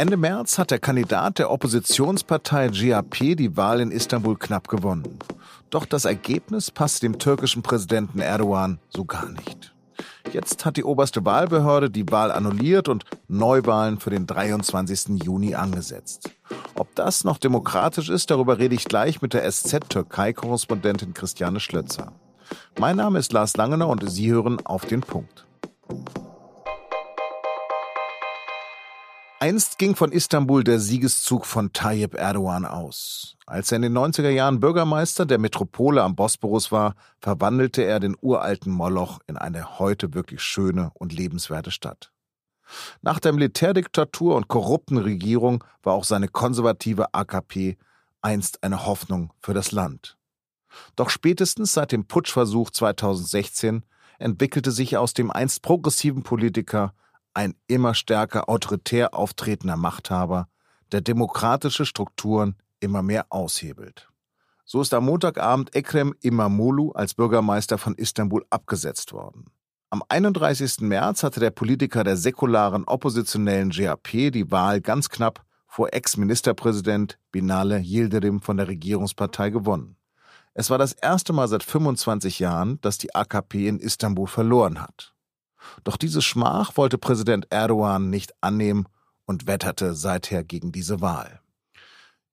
Ende März hat der Kandidat der Oppositionspartei GAP die Wahl in Istanbul knapp gewonnen. Doch das Ergebnis passt dem türkischen Präsidenten Erdogan so gar nicht. Jetzt hat die oberste Wahlbehörde die Wahl annulliert und Neuwahlen für den 23. Juni angesetzt. Ob das noch demokratisch ist, darüber rede ich gleich mit der SZ-Türkei-Korrespondentin Christiane Schlötzer. Mein Name ist Lars Langener und Sie hören auf den Punkt. Einst ging von Istanbul der Siegeszug von Tayyip Erdogan aus. Als er in den 90er Jahren Bürgermeister der Metropole am Bosporus war, verwandelte er den uralten Moloch in eine heute wirklich schöne und lebenswerte Stadt. Nach der Militärdiktatur und korrupten Regierung war auch seine konservative AKP einst eine Hoffnung für das Land. Doch spätestens seit dem Putschversuch 2016 entwickelte sich aus dem einst progressiven Politiker ein immer stärker autoritär auftretender Machthaber, der demokratische Strukturen immer mehr aushebelt. So ist am Montagabend Ekrem Imamoglu als Bürgermeister von Istanbul abgesetzt worden. Am 31. März hatte der Politiker der säkularen oppositionellen GAP die Wahl ganz knapp vor Ex-Ministerpräsident Binale Yildirim von der Regierungspartei gewonnen. Es war das erste Mal seit 25 Jahren, dass die AKP in Istanbul verloren hat. Doch diese Schmach wollte Präsident Erdogan nicht annehmen und wetterte seither gegen diese Wahl.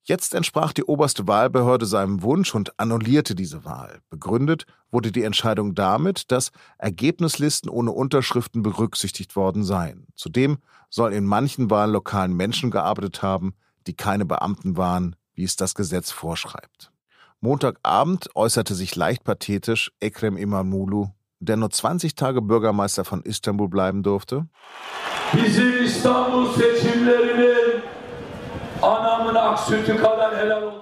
Jetzt entsprach die oberste Wahlbehörde seinem Wunsch und annullierte diese Wahl. Begründet wurde die Entscheidung damit, dass Ergebnislisten ohne Unterschriften berücksichtigt worden seien. Zudem soll in manchen Wahllokalen Menschen gearbeitet haben, die keine Beamten waren, wie es das Gesetz vorschreibt. Montagabend äußerte sich leicht pathetisch Ekrem Imamoglu der nur 20 Tage Bürgermeister von Istanbul bleiben durfte?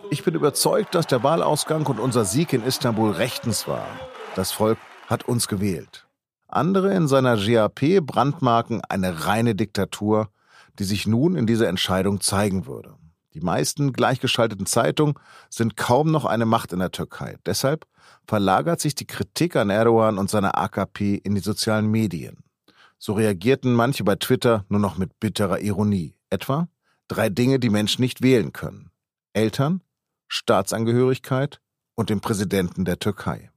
Ich bin überzeugt, dass der Wahlausgang und unser Sieg in Istanbul rechtens war. Das Volk hat uns gewählt. Andere in seiner GAP brandmarken eine reine Diktatur, die sich nun in dieser Entscheidung zeigen würde. Die meisten gleichgeschalteten Zeitungen sind kaum noch eine Macht in der Türkei. Deshalb verlagert sich die Kritik an Erdogan und seiner AKP in die sozialen Medien. So reagierten manche bei Twitter nur noch mit bitterer Ironie. Etwa drei Dinge, die Menschen nicht wählen können. Eltern, Staatsangehörigkeit und den Präsidenten der Türkei.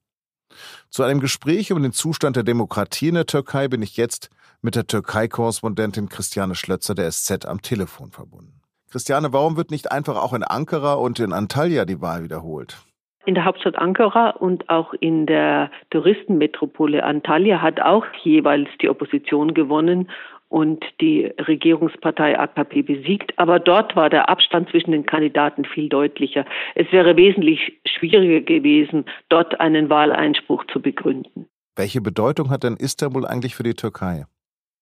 Zu einem Gespräch über den Zustand der Demokratie in der Türkei bin ich jetzt mit der Türkei-Korrespondentin Christiane Schlötzer der SZ am Telefon verbunden. Christiane, warum wird nicht einfach auch in Ankara und in Antalya die Wahl wiederholt? In der Hauptstadt Ankara und auch in der Touristenmetropole Antalya hat auch jeweils die Opposition gewonnen und die Regierungspartei AKP besiegt. Aber dort war der Abstand zwischen den Kandidaten viel deutlicher. Es wäre wesentlich schwieriger gewesen, dort einen Wahleinspruch zu begründen. Welche Bedeutung hat denn Istanbul eigentlich für die Türkei?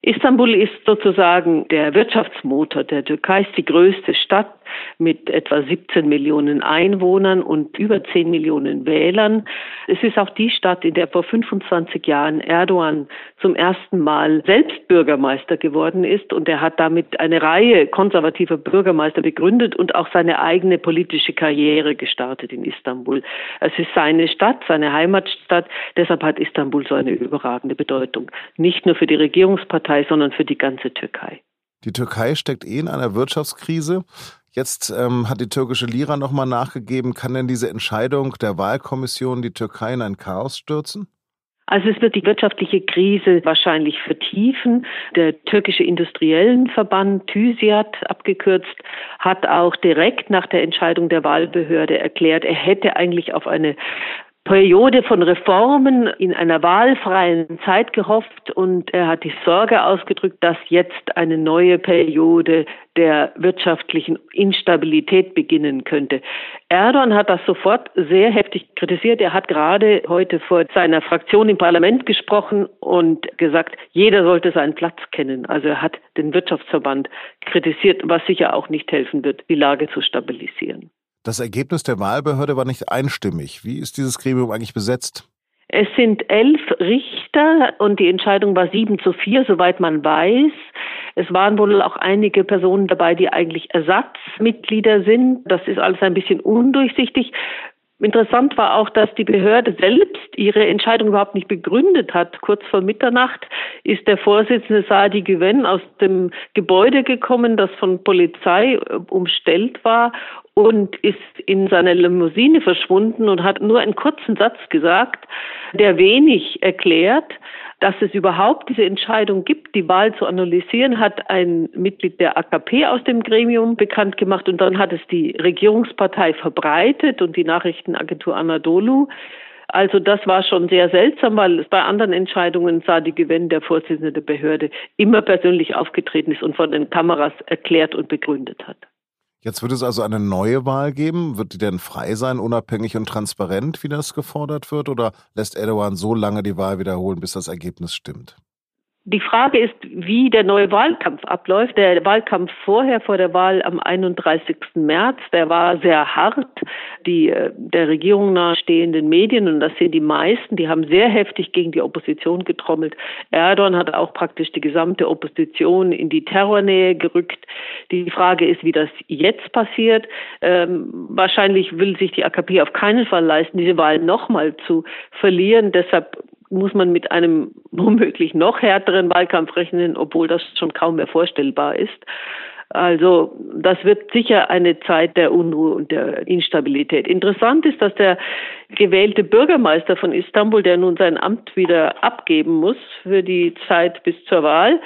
Istanbul ist sozusagen der Wirtschaftsmotor der Türkei, ist die größte Stadt mit etwa 17 Millionen Einwohnern und über 10 Millionen Wählern. Es ist auch die Stadt, in der vor 25 Jahren Erdogan zum ersten Mal selbst Bürgermeister geworden ist und er hat damit eine Reihe konservativer Bürgermeister begründet und auch seine eigene politische Karriere gestartet in Istanbul. Es ist seine Stadt, seine Heimatstadt, deshalb hat Istanbul so eine überragende Bedeutung. Nicht nur für die Regierungspartei, sondern für die ganze Türkei. Die Türkei steckt eh in einer Wirtschaftskrise. Jetzt ähm, hat die türkische Lira nochmal nachgegeben. Kann denn diese Entscheidung der Wahlkommission die Türkei in ein Chaos stürzen? Also es wird die wirtschaftliche Krise wahrscheinlich vertiefen. Der türkische Industriellenverband TÜSIAT abgekürzt hat auch direkt nach der Entscheidung der Wahlbehörde erklärt, er hätte eigentlich auf eine Periode von Reformen in einer wahlfreien Zeit gehofft und er hat die Sorge ausgedrückt, dass jetzt eine neue Periode der wirtschaftlichen Instabilität beginnen könnte. Erdogan hat das sofort sehr heftig kritisiert. Er hat gerade heute vor seiner Fraktion im Parlament gesprochen und gesagt, jeder sollte seinen Platz kennen. Also er hat den Wirtschaftsverband kritisiert, was sicher auch nicht helfen wird, die Lage zu stabilisieren. Das Ergebnis der Wahlbehörde war nicht einstimmig. Wie ist dieses Gremium eigentlich besetzt? Es sind elf Richter und die Entscheidung war sieben zu vier, soweit man weiß. Es waren wohl auch einige Personen dabei, die eigentlich Ersatzmitglieder sind. Das ist alles ein bisschen undurchsichtig. Interessant war auch, dass die Behörde selbst ihre Entscheidung überhaupt nicht begründet hat. Kurz vor Mitternacht ist der Vorsitzende Sadi Güven aus dem Gebäude gekommen, das von Polizei äh, umstellt war und ist in seiner Limousine verschwunden und hat nur einen kurzen Satz gesagt, der wenig erklärt. Dass es überhaupt diese Entscheidung gibt, die Wahl zu analysieren, hat ein Mitglied der AKP aus dem Gremium bekannt gemacht und dann hat es die Regierungspartei verbreitet und die Nachrichtenagentur Anadolu. Also das war schon sehr seltsam, weil bei anderen Entscheidungen sah die Gewinn der Vorsitzende der Behörde immer persönlich aufgetreten ist und von den Kameras erklärt und begründet hat. Jetzt wird es also eine neue Wahl geben. Wird die denn frei sein, unabhängig und transparent, wie das gefordert wird? Oder lässt Erdogan so lange die Wahl wiederholen, bis das Ergebnis stimmt? Die Frage ist, wie der neue Wahlkampf abläuft. Der Wahlkampf vorher, vor der Wahl am 31. März, der war sehr hart. Die äh, der Regierung nahestehenden Medien, und das sind die meisten, die haben sehr heftig gegen die Opposition getrommelt. Erdogan hat auch praktisch die gesamte Opposition in die Terrornähe gerückt. Die Frage ist, wie das jetzt passiert. Ähm, wahrscheinlich will sich die AKP auf keinen Fall leisten, diese Wahl nochmal zu verlieren. Deshalb muss man mit einem womöglich noch härteren Wahlkampf rechnen, obwohl das schon kaum mehr vorstellbar ist. Also das wird sicher eine Zeit der Unruhe und der Instabilität. Interessant ist, dass der gewählte Bürgermeister von Istanbul, der nun sein Amt wieder abgeben muss für die Zeit bis zur Wahl,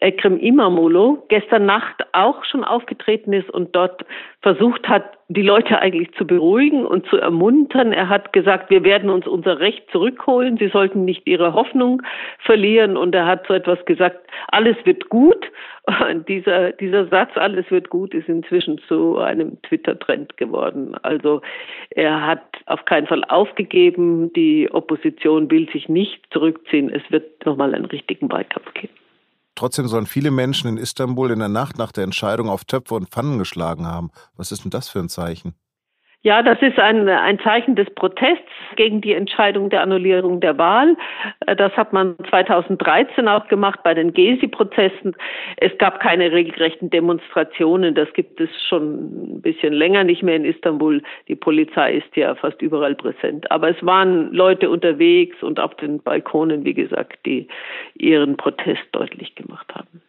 Ekrem Imamoglu, gestern Nacht auch schon aufgetreten ist und dort versucht hat, die Leute eigentlich zu beruhigen und zu ermuntern. Er hat gesagt, wir werden uns unser Recht zurückholen. Sie sollten nicht ihre Hoffnung verlieren. Und er hat so etwas gesagt, alles wird gut. Und dieser, dieser Satz, alles wird gut, ist inzwischen zu einem Twitter-Trend geworden. Also er hat auf keinen Fall aufgegeben. Die Opposition will sich nicht zurückziehen. Es wird nochmal einen richtigen Wahlkampf geben. Trotzdem sollen viele Menschen in Istanbul in der Nacht nach der Entscheidung auf Töpfe und Pfannen geschlagen haben. Was ist denn das für ein Zeichen? Ja, das ist ein, ein Zeichen des Protests gegen die Entscheidung der Annullierung der Wahl. Das hat man 2013 auch gemacht bei den Gezi-Protesten. Es gab keine regelrechten Demonstrationen. Das gibt es schon ein bisschen länger nicht mehr in Istanbul. Die Polizei ist ja fast überall präsent. Aber es waren Leute unterwegs und auf den Balkonen, wie gesagt, die ihren Protest deutlich gemacht haben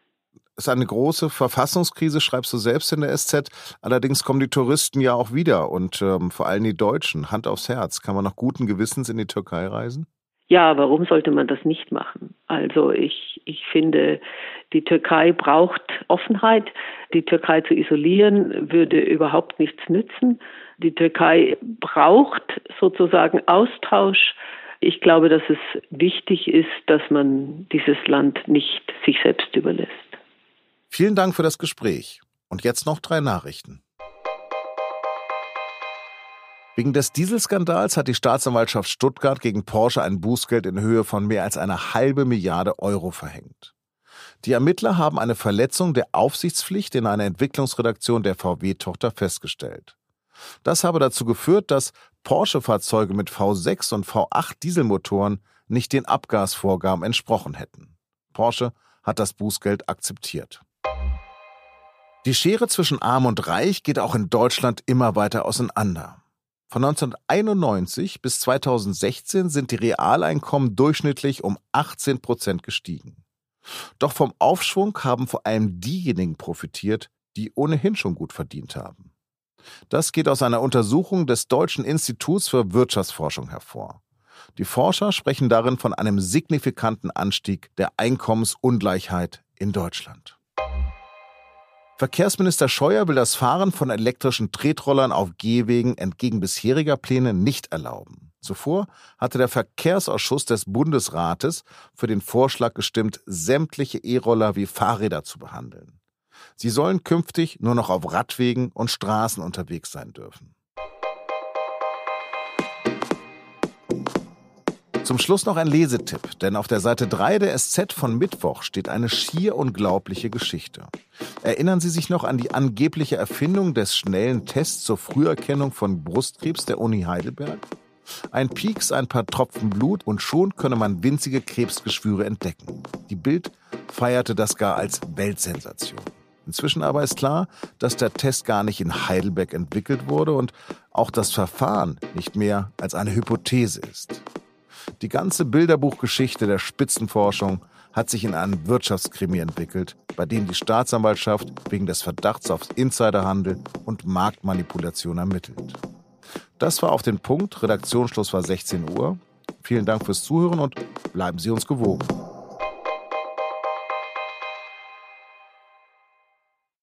ist eine große Verfassungskrise, schreibst du selbst in der SZ. Allerdings kommen die Touristen ja auch wieder und ähm, vor allem die Deutschen. Hand aufs Herz. Kann man noch guten Gewissens in die Türkei reisen? Ja, warum sollte man das nicht machen? Also ich, ich finde, die Türkei braucht Offenheit. Die Türkei zu isolieren würde überhaupt nichts nützen. Die Türkei braucht sozusagen Austausch. Ich glaube, dass es wichtig ist, dass man dieses Land nicht sich selbst überlässt. Vielen Dank für das Gespräch. Und jetzt noch drei Nachrichten. Wegen des Dieselskandals hat die Staatsanwaltschaft Stuttgart gegen Porsche ein Bußgeld in Höhe von mehr als eine halbe Milliarde Euro verhängt. Die Ermittler haben eine Verletzung der Aufsichtspflicht in einer Entwicklungsredaktion der VW-Tochter festgestellt. Das habe dazu geführt, dass Porsche-Fahrzeuge mit V6 und V8 Dieselmotoren nicht den Abgasvorgaben entsprochen hätten. Porsche hat das Bußgeld akzeptiert. Die Schere zwischen Arm und Reich geht auch in Deutschland immer weiter auseinander. Von 1991 bis 2016 sind die Realeinkommen durchschnittlich um 18 Prozent gestiegen. Doch vom Aufschwung haben vor allem diejenigen profitiert, die ohnehin schon gut verdient haben. Das geht aus einer Untersuchung des Deutschen Instituts für Wirtschaftsforschung hervor. Die Forscher sprechen darin von einem signifikanten Anstieg der Einkommensungleichheit in Deutschland. Verkehrsminister Scheuer will das Fahren von elektrischen Tretrollern auf Gehwegen entgegen bisheriger Pläne nicht erlauben. Zuvor hatte der Verkehrsausschuss des Bundesrates für den Vorschlag gestimmt, sämtliche E-Roller wie Fahrräder zu behandeln. Sie sollen künftig nur noch auf Radwegen und Straßen unterwegs sein dürfen. Zum Schluss noch ein Lesetipp, denn auf der Seite 3 der SZ von Mittwoch steht eine schier unglaubliche Geschichte. Erinnern Sie sich noch an die angebliche Erfindung des schnellen Tests zur Früherkennung von Brustkrebs der Uni Heidelberg? Ein Pieks, ein paar Tropfen Blut und schon könne man winzige Krebsgeschwüre entdecken. Die Bild feierte das gar als Weltsensation. Inzwischen aber ist klar, dass der Test gar nicht in Heidelberg entwickelt wurde und auch das Verfahren nicht mehr als eine Hypothese ist. Die ganze Bilderbuchgeschichte der Spitzenforschung hat sich in einen Wirtschaftskrimi entwickelt, bei dem die Staatsanwaltschaft wegen des Verdachts auf Insiderhandel und Marktmanipulation ermittelt. Das war auf den Punkt. Redaktionsschluss war 16 Uhr. Vielen Dank fürs Zuhören und bleiben Sie uns gewogen.